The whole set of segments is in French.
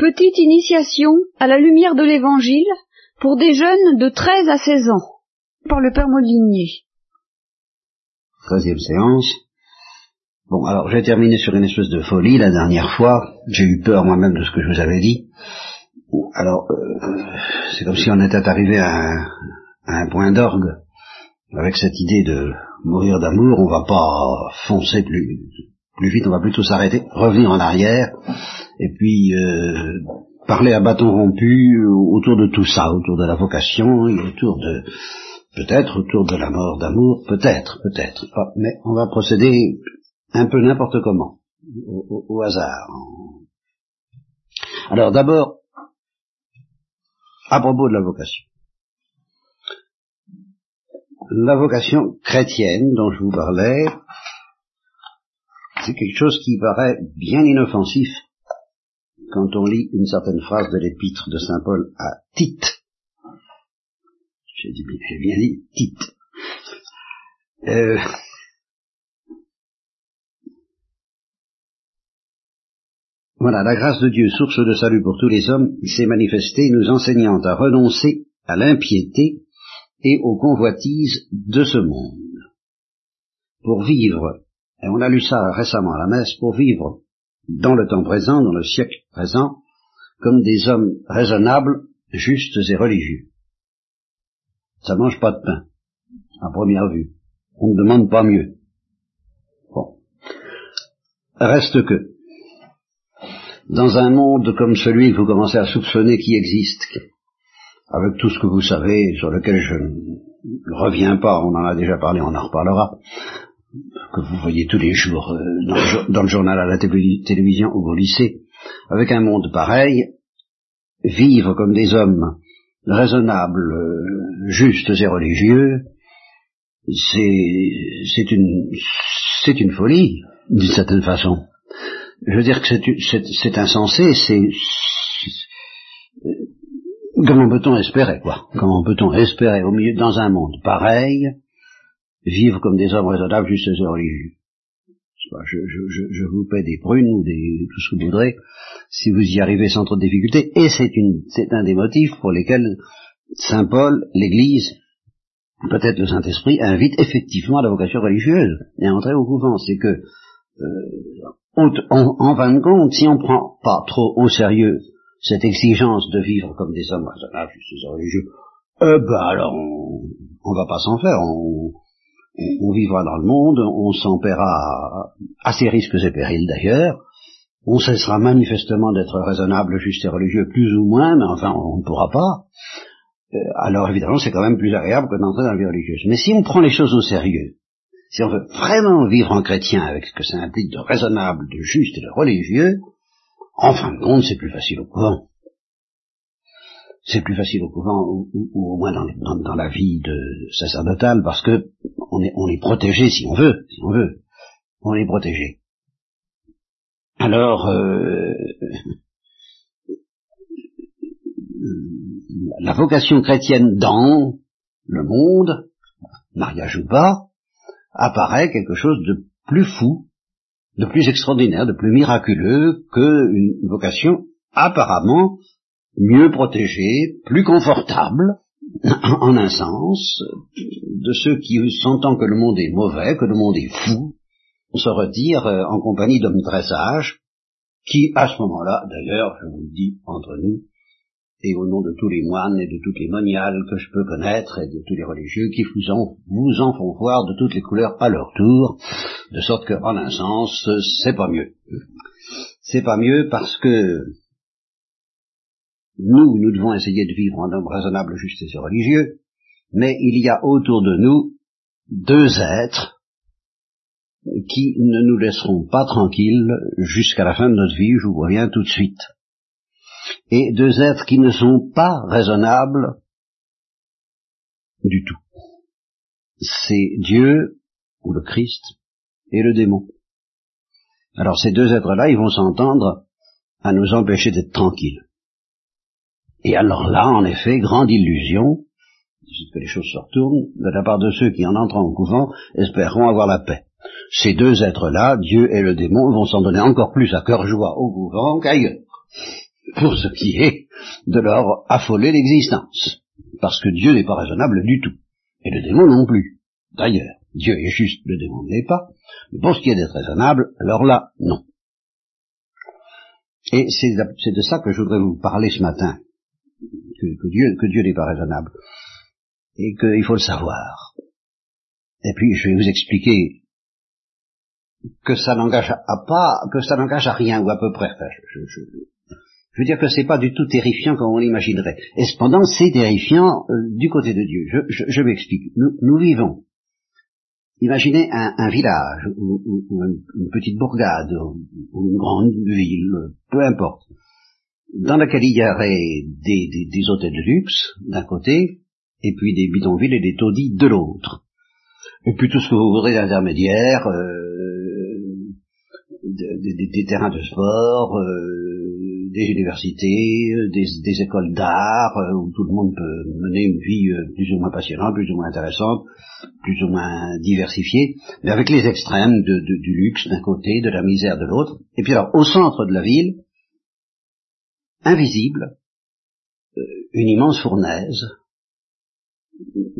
Petite initiation à la lumière de l'Évangile pour des jeunes de 13 à 16 ans, par le Père Molinier. Treizième séance. Bon, alors j'ai terminé sur une espèce de folie la dernière fois. J'ai eu peur moi-même de ce que je vous avais dit. Alors, euh, c'est comme si on était arrivé à un, point d'orgue avec cette idée de mourir d'amour. On va pas foncer plus vite, on va plutôt s'arrêter, revenir en arrière, et puis euh, parler à bâton rompu autour de tout ça, autour de la vocation, et autour de peut-être autour de la mort d'amour, peut-être, peut-être. Ah, mais on va procéder un peu n'importe comment, au, hasard. Alors d'abord, à propos de la vocation. La vocation chrétienne dont je vous parlais, c'est quelque chose qui paraît bien inoffensif quand on lit une certaine phrase de l'épître de Saint Paul à Tite. J'ai bien dit Tite. Euh, voilà, la grâce de Dieu, source de salut pour tous les hommes, s'est manifestée nous enseignant à renoncer à l'impiété et aux convoitises de ce monde, pour vivre et on a lu ça récemment à la messe pour vivre dans le temps présent, dans le siècle présent, comme des hommes raisonnables, justes et religieux. Ça mange pas de pain, à première vue. On ne demande pas mieux. Bon. Reste que, dans un monde comme celui que vous commencez à soupçonner qui existe, avec tout ce que vous savez, sur lequel je ne reviens pas, on en a déjà parlé, on en reparlera, que vous voyez tous les jours euh, dans, le, journal, à la télévision ou au lycée, avec un monde pareil, vivre comme des hommes raisonnables, euh, justes et religieux, c'est une une folie d'une certaine façon. Je veux dire que c'est insensé, c'est comment peut-on espérer quoi? Comment peut-on espérer au milieu dans un monde pareil vivre comme des hommes raisonnables, justes et religieux. Je, je, je, vous paie des prunes ou des, tout ce que vous voudrez, si vous y arrivez sans trop de difficultés, et c'est un des motifs pour lesquels Saint Paul, l'Église, peut-être le Saint-Esprit, invite effectivement à la vocation religieuse et à entrer au couvent. C'est que, euh, en, en, fin de compte, si on ne prend pas trop au sérieux cette exigence de vivre comme des hommes raisonnables, justes et religieux, euh, ben alors on, on va pas s'en faire. On, on vivra dans le monde, on s'en paiera à ses risques et périls d'ailleurs, on cessera manifestement d'être raisonnable, juste et religieux, plus ou moins, mais enfin on ne pourra pas. Euh, alors évidemment c'est quand même plus agréable que d'entrer dans la vie religieuse. Mais si on prend les choses au sérieux, si on veut vraiment vivre en chrétien avec ce que ça implique de raisonnable, de juste et de religieux, en fin de compte c'est plus facile au courant c'est plus facile au couvent ou, au moins dans, la vie de sacerdotale parce que on est, on si on veut, si on veut, on est protégé. Alors, euh, la vocation chrétienne dans le monde, mariage ou pas, apparaît quelque chose de plus fou, de plus extraordinaire, de plus miraculeux qu'une vocation apparemment mieux protégés, plus confortables, en un sens, de ceux qui sentant que le monde est mauvais, que le monde est fou, se retirent euh, en compagnie d'hommes très sages, qui, à ce moment-là, d'ailleurs, je vous le dis entre nous, et au nom de tous les moines et de toutes les moniales que je peux connaître et de tous les religieux qui vous en, vous en font voir de toutes les couleurs à leur tour, de sorte que, en un sens, c'est pas mieux. C'est pas mieux parce que nous, nous devons essayer de vivre en homme raisonnable, juste et religieux, mais il y a autour de nous deux êtres qui ne nous laisseront pas tranquilles jusqu'à la fin de notre vie, je vous reviens tout de suite. Et deux êtres qui ne sont pas raisonnables du tout. C'est Dieu, ou le Christ, et le démon. Alors ces deux êtres-là, ils vont s'entendre à nous empêcher d'être tranquilles. Et alors là, en effet, grande illusion, que les choses se retournent, de la part de ceux qui, en entrant au couvent, espéreront avoir la paix. Ces deux êtres-là, Dieu et le démon, vont s'en donner encore plus à cœur joie au couvent qu'ailleurs. pour ce qui est de leur affoler l'existence. Parce que Dieu n'est pas raisonnable du tout. Et le démon non plus. D'ailleurs, Dieu est juste, le démon ne l'est pas. Mais pour ce qui est d'être raisonnable, alors là, non. Et c'est de ça que je voudrais vous parler ce matin. Que, Dieu, que Dieu n'est pas raisonnable. Et qu'il faut le savoir. Et puis, je vais vous expliquer que ça n'engage à pas, que ça n'engage à rien, ou à peu près. je, je, je veux dire que c'est pas du tout terrifiant comme on l'imaginerait. Et cependant, c'est terrifiant euh, du côté de Dieu. Je, je, m'explique. Nous, vivons. Imaginez un, village, ou, une, petite bourgade, ou, une grande ville, peu importe, dans laquelle il y aurait des, hôtels de luxe d'un côté, et puis des bidonvilles et des taudis de l'autre. Et puis tout ce que vous voudrez d'intermédiaire, euh, des, terrains de sport, euh, des universités, euh, des, écoles d'art, euh, où tout le monde peut mener une vie euh, plus ou moins passionnante, plus ou moins intéressante, plus ou moins diversifiée, mais avec les extrêmes de, du luxe d'un côté, de la misère de l'autre. Et puis alors, au centre de la ville, invisible, une immense fournaise,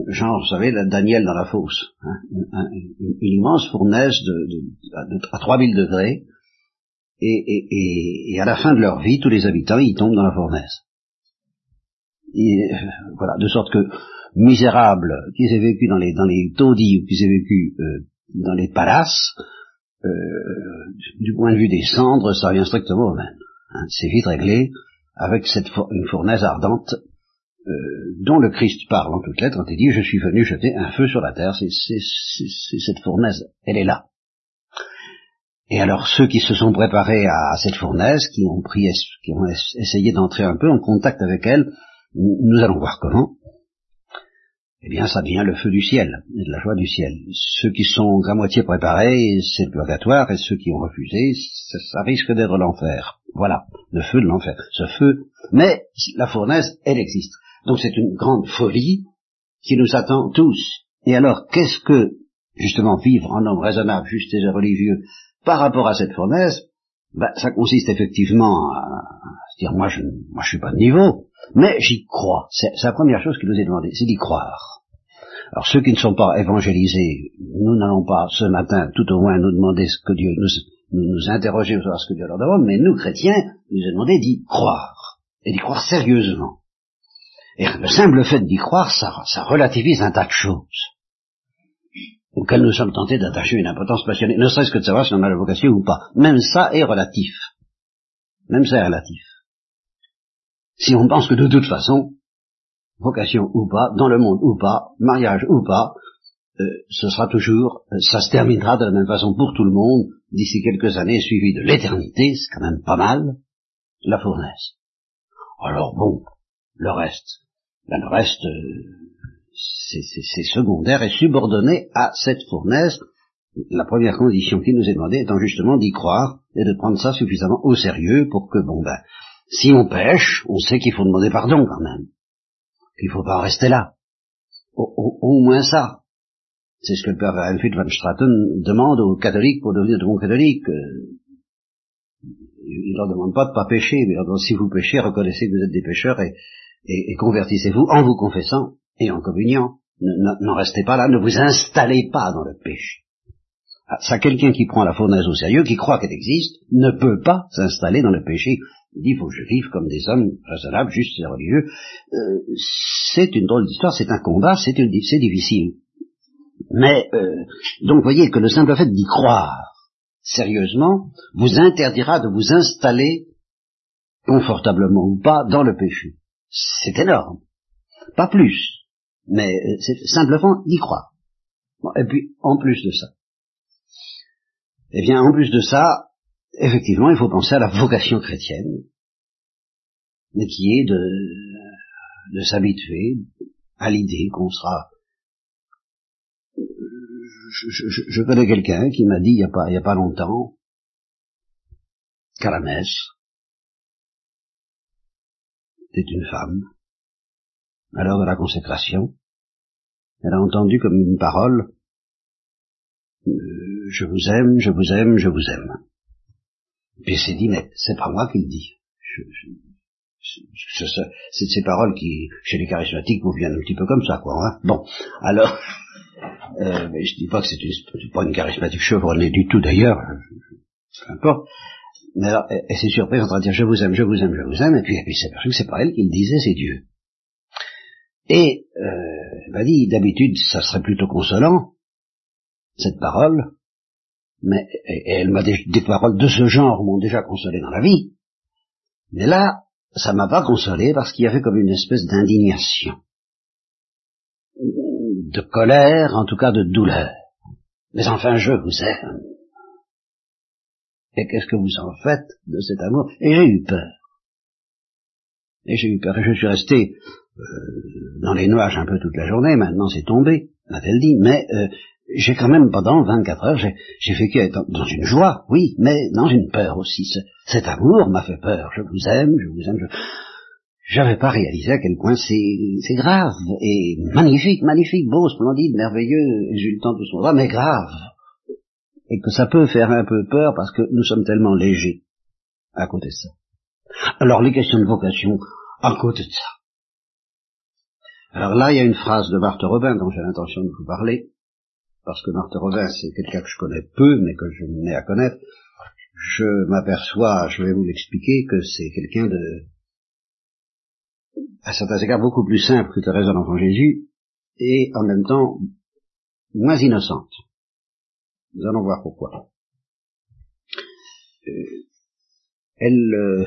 genre, vous savez, la Daniel dans la fosse, hein, une, immense fournaise de, à 3000 degrés, et, à la fin de leur vie, tous les habitants, ils tombent dans la fournaise. Euh, voilà, de sorte que misérables, qu'ils aient vécu dans les, dans taudis ou qu'ils aient vécu euh, dans les palaces, euh, du point de vue des cendres, ça revient strictement au même. Hein. c'est vite réglé avec cette une fournaise ardente dont le Christ parle en toutes lettres quand il dit je suis venu jeter un feu sur la terre. C'est cette fournaise, elle est là. Et alors ceux qui se sont préparés à cette fournaise, qui ont pris, qui ont essayé d'entrer un peu en contact avec elle, nous allons voir comment. Eh bien, ça devient le feu du ciel, et de la joie du ciel. Ceux qui sont à moitié préparés, c'est le purgatoire, et ceux qui ont refusé, ça, risque d'être l'enfer. Voilà, le feu de l'enfer. Ce feu, mais la fournaise, elle existe. Donc c'est une grande folie qui nous attend tous. Et alors, qu'est-ce que, justement, vivre en homme raisonnable, juste et religieux, par rapport à cette fournaise, ben, ça consiste effectivement à, dire moi je moi je suis pas de niveau, mais j'y crois. C'est la première chose qui nous est demandée, c'est d'y croire. Alors ceux qui ne sont pas évangélisés, nous n'allons pas ce matin tout au moins nous demander ce que Dieu nous, nous, interroger sur ce que Dieu leur demande, mais nous chrétiens, nous est demandé d'y croire et d'y croire sérieusement. Et le simple fait d'y croire, ça, relativise un tas de choses auquel nous sommes tentés d'attacher une importance passionnée, ne serait-ce que de savoir si on a la vocation ou pas. Même ça est relatif. Même ça est relatif. Si on pense que de toute façon, vocation ou pas, dans le monde ou pas, mariage ou pas, euh, ce sera toujours, euh, ça se terminera de la même façon pour tout le monde, d'ici quelques années, suivi de l'éternité, c'est quand même pas mal, la fournaise. Alors bon, le reste, ben, le reste, euh, c'est secondaire et subordonné à cette fournaise, la première condition qui nous est demandée étant justement d'y croire et de prendre ça suffisamment au sérieux pour que, bon ben, si on pêche, on sait qu'il faut demander pardon quand même. Qu'il faut pas rester là. Au, moins ça. C'est ce que le père Alfred van Straten demande aux catholiques pour devenir de bons catholiques. Euh, il leur demande pas de pas pécher, mais si vous péchez, reconnaissez que vous êtes des pécheurs et, convertissez-vous en vous confessant et en communion. N'en restez pas là, ne vous installez pas dans le péché. Ah, ça, quelqu'un qui prend la fournaise au sérieux, qui croit qu'elle existe, ne peut pas s'installer dans le péché. Il dit, il faut que je vive comme des hommes raisonnables, justes et religieux. Euh, c'est une drôle d'histoire, c'est un combat, c'est difficile. Mais, euh, donc, voyez que le simple fait d'y croire sérieusement vous interdira de vous installer, confortablement ou pas, dans le péché. C'est énorme. Pas plus mais euh, c'est simplement d'y croire. et puis, en plus de ça, eh bien, en plus de ça, effectivement, il faut penser à la vocation chrétienne, mais qui est de, de s'habituer à l'idée qu'on sera. Je, connais quelqu'un qui m'a dit il n'y a y a pas longtemps qu'à la messe, c'est une femme, à l'heure de la consécration, elle a entendu comme une parole euh, Je vous aime, je vous aime, je vous aime. Puis elle s'est dit, mais c'est pas moi qui le dis. C'est ces paroles qui, chez les charismatiques, vous viennent un petit peu comme ça, quoi. Hein bon, alors, euh, mais je dis pas que c'est pas une charismatique chevronnée du tout, d'ailleurs, peu importe. Mais alors, elle, s'est surprise en train de dire je vous aime, je vous aime, je vous aime, et puis, elle s'est aperçue que c'est pas elle qui le disait, c'est Dieu. Et euh, elle m'a dit, d'habitude, ça serait plutôt consolant, cette parole, mais elle m'a des, des paroles de ce genre m'ont déjà consolé dans la vie. Mais là, ça m'a pas consolé parce qu'il y avait comme une espèce d'indignation, de colère, en tout cas de douleur. Mais enfin, je vous aime. Et qu'est-ce que vous en faites de cet amour? Et j'ai eu peur. Et j'ai eu peur. Et je suis resté euh, dans les nuages un peu toute la journée. Maintenant, c'est tombé, m'a-t-elle dit. Mais euh, j'ai quand même, pendant 24 heures, j'ai vécu dans une joie, oui, mais dans une peur aussi. cet amour m'a fait peur. Je vous aime, je vous aime. Je n'avais pas réalisé à quel point c'est grave et magnifique, magnifique, beau, splendide, merveilleux, exultant tout son mais grave et que ça peut faire un peu peur parce que nous sommes tellement légers à côté de ça. Alors les questions de vocation à côté de ça. Alors là, il y a une phrase de Marthe Robin dont j'ai l'intention de vous parler, parce que Marthe Robin, c'est quelqu'un que je connais peu, mais que je mets à connaître. Je m'aperçois, je vais vous l'expliquer, que c'est quelqu'un de, à certains égards, beaucoup plus simple que Thérèse de l'Enfant Jésus, et en même temps moins innocente. Nous allons voir pourquoi. Euh, elle, euh,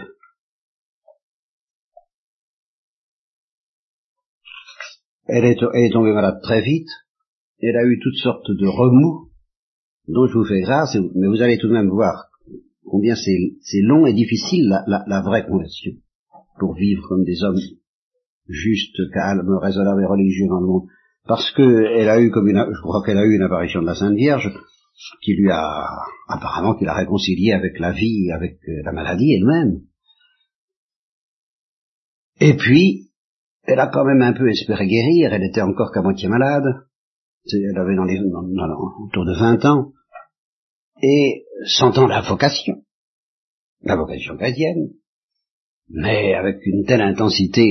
elle, est, tombée malade très vite. Elle a eu toutes sortes de remous dont je vous fais grâce, mais vous allez tout de même voir combien c'est long et difficile la, la, vraie conversion pour vivre comme des hommes justes, calmes, raisonnables et religieux dans le monde. Parce que elle a eu comme une, je crois qu'elle a eu une apparition de la Sainte Vierge, qui lui a apparemment qui l'a réconcilié avec la vie, avec euh, la maladie elle-même. Et puis, elle a quand même un peu espéré guérir, elle était encore qu'à moitié malade, elle avait dans les, autour de 20 ans, et sentant la vocation, la vocation chrétienne, mais avec une telle intensité,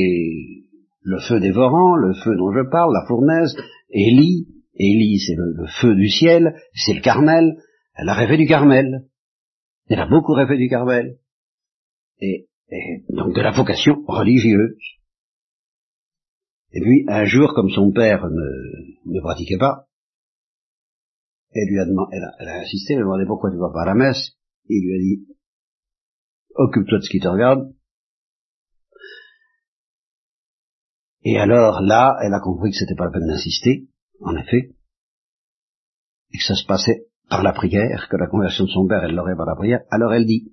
le feu dévorant, le feu dont je parle, la fournaise, Élie, Élie, c'est le, feu du ciel, c'est le Carmel. Elle a rêvé du Carmel. Elle a beaucoup rêvé du Carmel. Et, donc de la vocation religieuse. Et puis, un jour, comme son père ne, ne pratiquait pas, elle lui a demandé, elle a, insisté, elle a demandé pourquoi tu vas pas à la messe? Il lui a dit, occupe-toi de ce qui te regarde. Et alors là, elle a compris que c'était pas la peine d'insister en effet, et que ça se passait par la prière, que la conversion de son père, elle l'aurait par la prière, alors elle dit,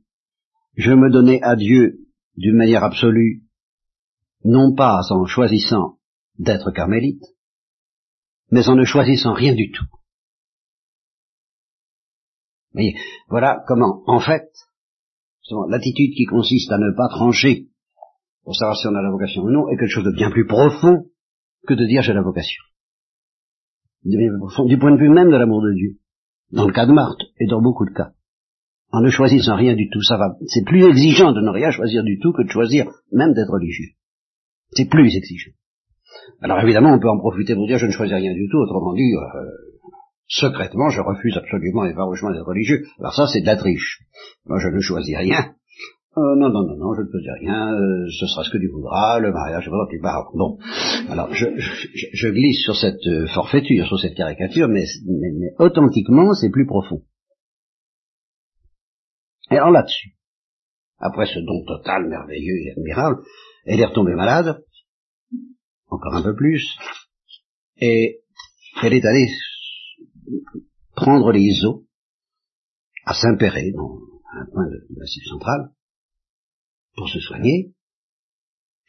je me donnais à Dieu d'une manière absolue, non pas en choisissant d'être carmélite, mais en ne choisissant rien du tout. Mais voilà comment, en fait, l'attitude qui consiste à ne pas trancher pour savoir si on a la vocation ou non est quelque chose de bien plus profond que de dire j'ai la vocation du point de vue même de l'amour de Dieu, dans le cas de Marthe et dans beaucoup de cas. En ne choisissant rien du tout, ça va. C'est plus exigeant de ne rien choisir du tout que de choisir même d'être religieux. C'est plus exigeant. Alors évidemment, on peut en profiter pour dire je ne choisis rien du tout, autrement dit, euh, secrètement, je refuse absolument et farouchement d'être religieux. Alors ça, c'est de la triche. Moi, je ne choisis rien. Euh, non, non, non, non, je ne faisais rien, euh, ce sera ce que tu voudras, le mariage, voilà, tu pars. Bon, alors je, je, glisse sur cette euh, forfaiture, sur cette caricature, mais, authentiquement, c'est plus profond. Et alors là-dessus, après ce don total, merveilleux et admirable, elle est retombée malade, encore un peu plus, et elle est allée prendre les eaux à Saint-Péret, dans un point de, de la centrale, pour se soigner.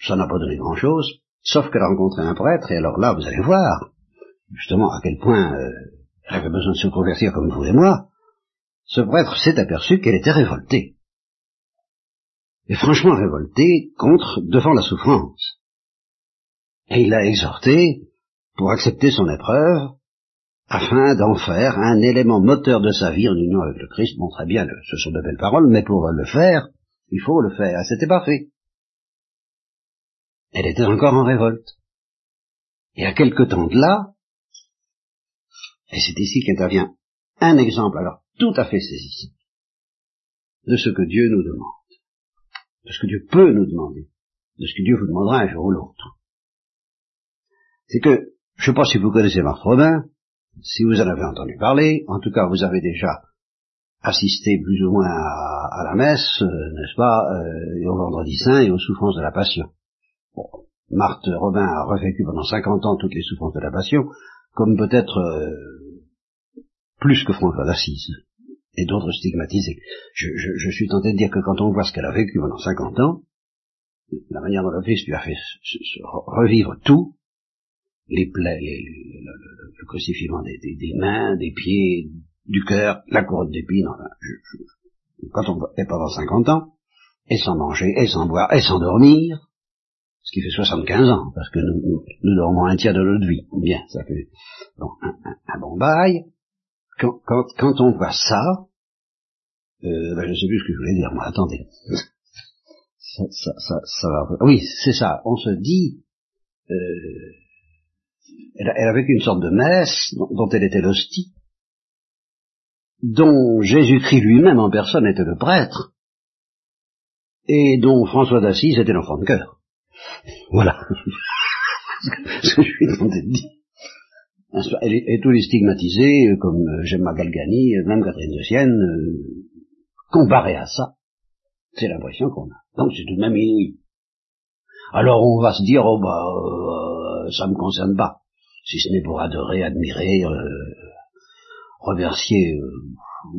Ça n'a pas donné grand-chose, sauf qu'elle a rencontré un prêtre, et alors là, vous allez voir, justement, à quel point euh, elle avait besoin de se convertir comme vous et moi. Ce prêtre s'est aperçu qu'elle était révoltée. Et franchement révoltée contre, devant la souffrance. Et il l'a exhorté pour accepter son épreuve, afin d'en faire un élément moteur de sa vie en union avec le Christ. Bon, très bien, ce sont de belles paroles, mais pour le faire, il faut le faire. C'était pas fait. Elle était encore en révolte. Et à quelque temps de là, et c'est ici qu'intervient un exemple, alors tout à fait saisissant, de ce que Dieu nous demande, de ce que Dieu peut nous demander, de ce que Dieu vous demandera un jour ou l'autre. C'est que, je ne sais pas si vous connaissez Marthe Robin, si vous en avez entendu parler, en tout cas vous avez déjà assisté plus ou moins à, la messe, euh, n'est-ce pas, euh, au vendredi saint et aux souffrances de la passion. Bon, Marthe Robin a revécu pendant 50 ans toutes les souffrances de la passion, comme peut-être euh, plus que François d'Assise et d'autres stigmatisés. Je, je, suis tenté de dire que quand on voit ce qu'elle a vécu pendant 50 ans, la manière dont le Christ lui a fait revivre tout, les plaies, le, crucifiement des, mains, des pieds, du cœur, la couronne d'épines, quand on est pendant 50 ans, et sans manger, et sans boire, et sans dormir, ce qui fait 75 ans, parce que nous, nous, dormons un tiers de notre vie. Bien, ça fait un, bon bail. Quand, quand, on voit ça, euh, ben je ne sais plus ce que je voulais dire, moi, attendez. ça, ça, ça, va. Oui, c'est ça, on se dit, euh, elle, elle, avait une sorte de messe dont, elle était l'hostie, dont Jésus-Christ lui-même en personne était le prêtre, et dont François d'Assise était l'enfant de cœur. Voilà. ce que je suis tenté de dire. Et, tous les stigmatisés, comme euh, Gemma Galgani, euh, même Catherine de Sienne, euh, comparé à ça, c'est l'impression qu'on a. Donc c'est tout de même inouï. Alors on va se dire, oh bah, ça me concerne pas si ce n'est pour adorer, admirer, euh, remercier, euh,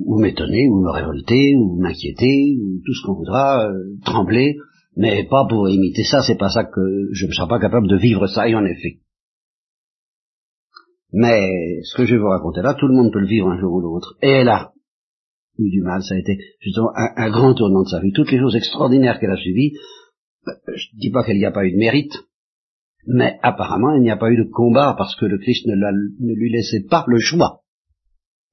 ou m'étonner, ou me révolter, ou m'inquiéter, ou tout ce qu'on voudra, euh, trembler, mais pas pour imiter ça, c'est pas ça que je ne serai pas capable de vivre ça, et en effet. Mais ce que je vais vous raconter là, tout le monde peut le vivre un jour ou l'autre. Et elle a eu du mal, ça a été justement un, grand tournant de sa vie. Toutes les choses extraordinaires qu'elle a suivies, je ne dis pas qu'il n'y a pas eu de mérite, mais apparemment, il n'y a pas eu de combat parce que le Christ ne lui laissait pas le choix.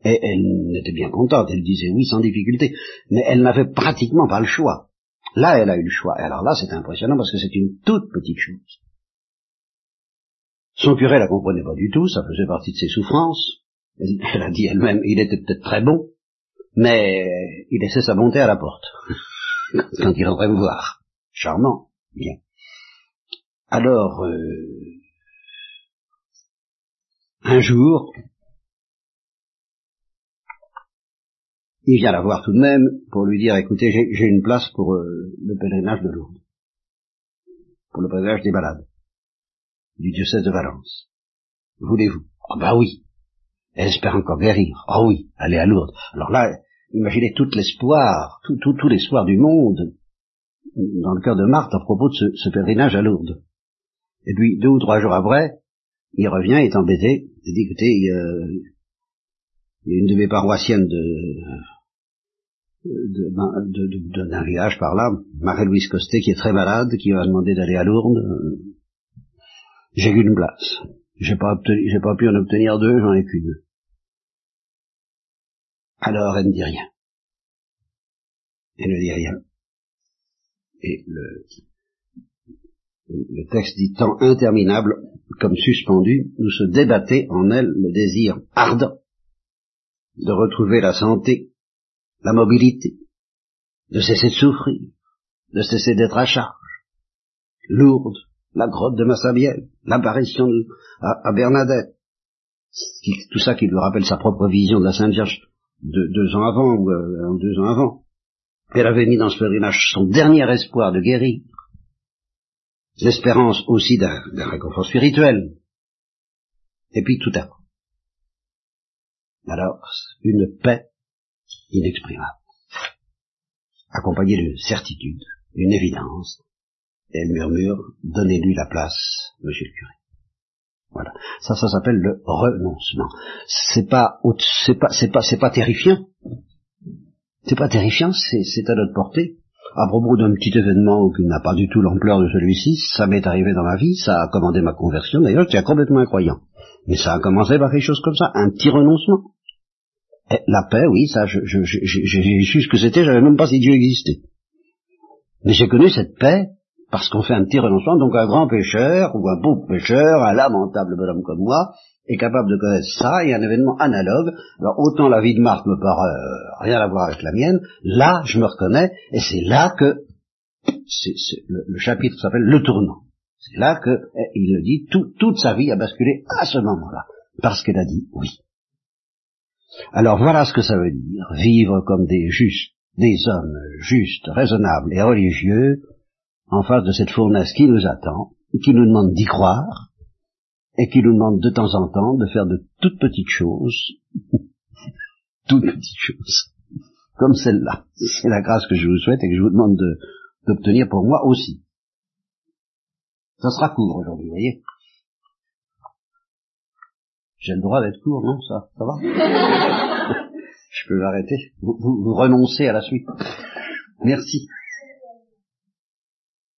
Et elle était bien contente, elle disait oui sans difficulté, mais elle n'avait pratiquement pas le choix. Là, elle a eu le choix. Et alors là, c'est impressionnant parce que c'est une toute petite chose. Son curé la comprenait pas du tout, ça faisait partie de ses souffrances. Elle, a dit elle-même, il était peut-être très bon, mais il laissait sa bonté à la porte quand il entrait me voir. Charmant, bien. Alors, euh, un jour, il vient la voir tout de même pour lui dire, écoutez, j'ai une place pour euh, le pèlerinage de Lourdes, pour le pèlerinage des balades, du diocèse de Valence. Voulez-vous? Ah ben oui. Elle espère encore guérir. Ah oui, aller à Lourdes. Alors là, imaginez tout l'espoir, tout, tout, tout l'espoir du monde dans le cœur de Marthe à propos de ce, ce pèlerinage à Lourdes. Et puis, deux ou trois jours après, il revient, il est embêté, il dit, écoutez, il, y a une de mes paroissiennes de, d'un village par là, Marie-Louise Costet, qui est très malade, qui m'a demandé d'aller à Lourdes. J'ai eu une place. J'ai pas obtenu, j'ai pas pu en obtenir deux, j'en ai qu'une. Alors elle ne dit rien. Elle ne dit rien. Et le, le texte dit tant interminable comme suspendu, nous se débattait en elle le désir ardent de retrouver la santé, la mobilité, de cesser de souffrir, de cesser d'être à charge. Lourde, la grotte de Massabielle, l'apparition à, Bernadette, tout ça qui lui rappelle sa propre vision de la Sainte Vierge de, deux ans avant ou euh, deux ans avant. Elle avait mis dans ce pèlerinage son dernier espoir de guérir, l'espérance aussi d'un réconfort spirituel. Et puis tout à coup. Alors, une paix inexprimable, accompagnée d'une certitude, d'une évidence. Elle murmure, donnez-lui la place, monsieur le curé. Voilà. Ça, ça s'appelle le renoncement. C'est pas, c'est pas, c'est pas, c'est pas terrifiant. C'est pas terrifiant, c'est à notre portée à propos d'un petit événement qui n'a pas du tout l'ampleur de celui-ci, ça m'est arrivé dans ma vie, ça a commandé ma conversion, d'ailleurs j'étais complètement incroyant. Mais ça a commencé par quelque chose comme ça, un petit renoncement. Et la paix, oui, ça, j'ai su ce que c'était, j'avais même pas si Dieu existait. Mais j'ai connu cette paix parce qu'on fait un petit renoncement, donc un grand pécheur, ou un beau pécheur, un lamentable bonhomme comme moi, est capable de connaître ça, et un événement analogue, alors autant la vie de Marc me paraît euh, rien à voir avec la mienne, là je me reconnais, et c'est là que le, le, chapitre s'appelle Le tournant. C'est là que eh, il le dit, toute sa vie a basculé à ce moment-là, parce qu'elle a dit oui. Alors voilà ce que ça veut dire, vivre comme des justes, des hommes justes, raisonnables et religieux, en face de cette fournaise qui nous attend, qui nous demande d'y croire, et qui nous demande de temps en temps de faire de toutes petites choses, toutes petites choses, comme celle-là. C'est la grâce que je vous souhaite et que je vous demande d'obtenir pour moi aussi. Ça sera court aujourd'hui, voyez. J'ai le droit d'être court, non Ça, ça va? Je peux l'arrêter vous, vous renoncez à la suite. Merci.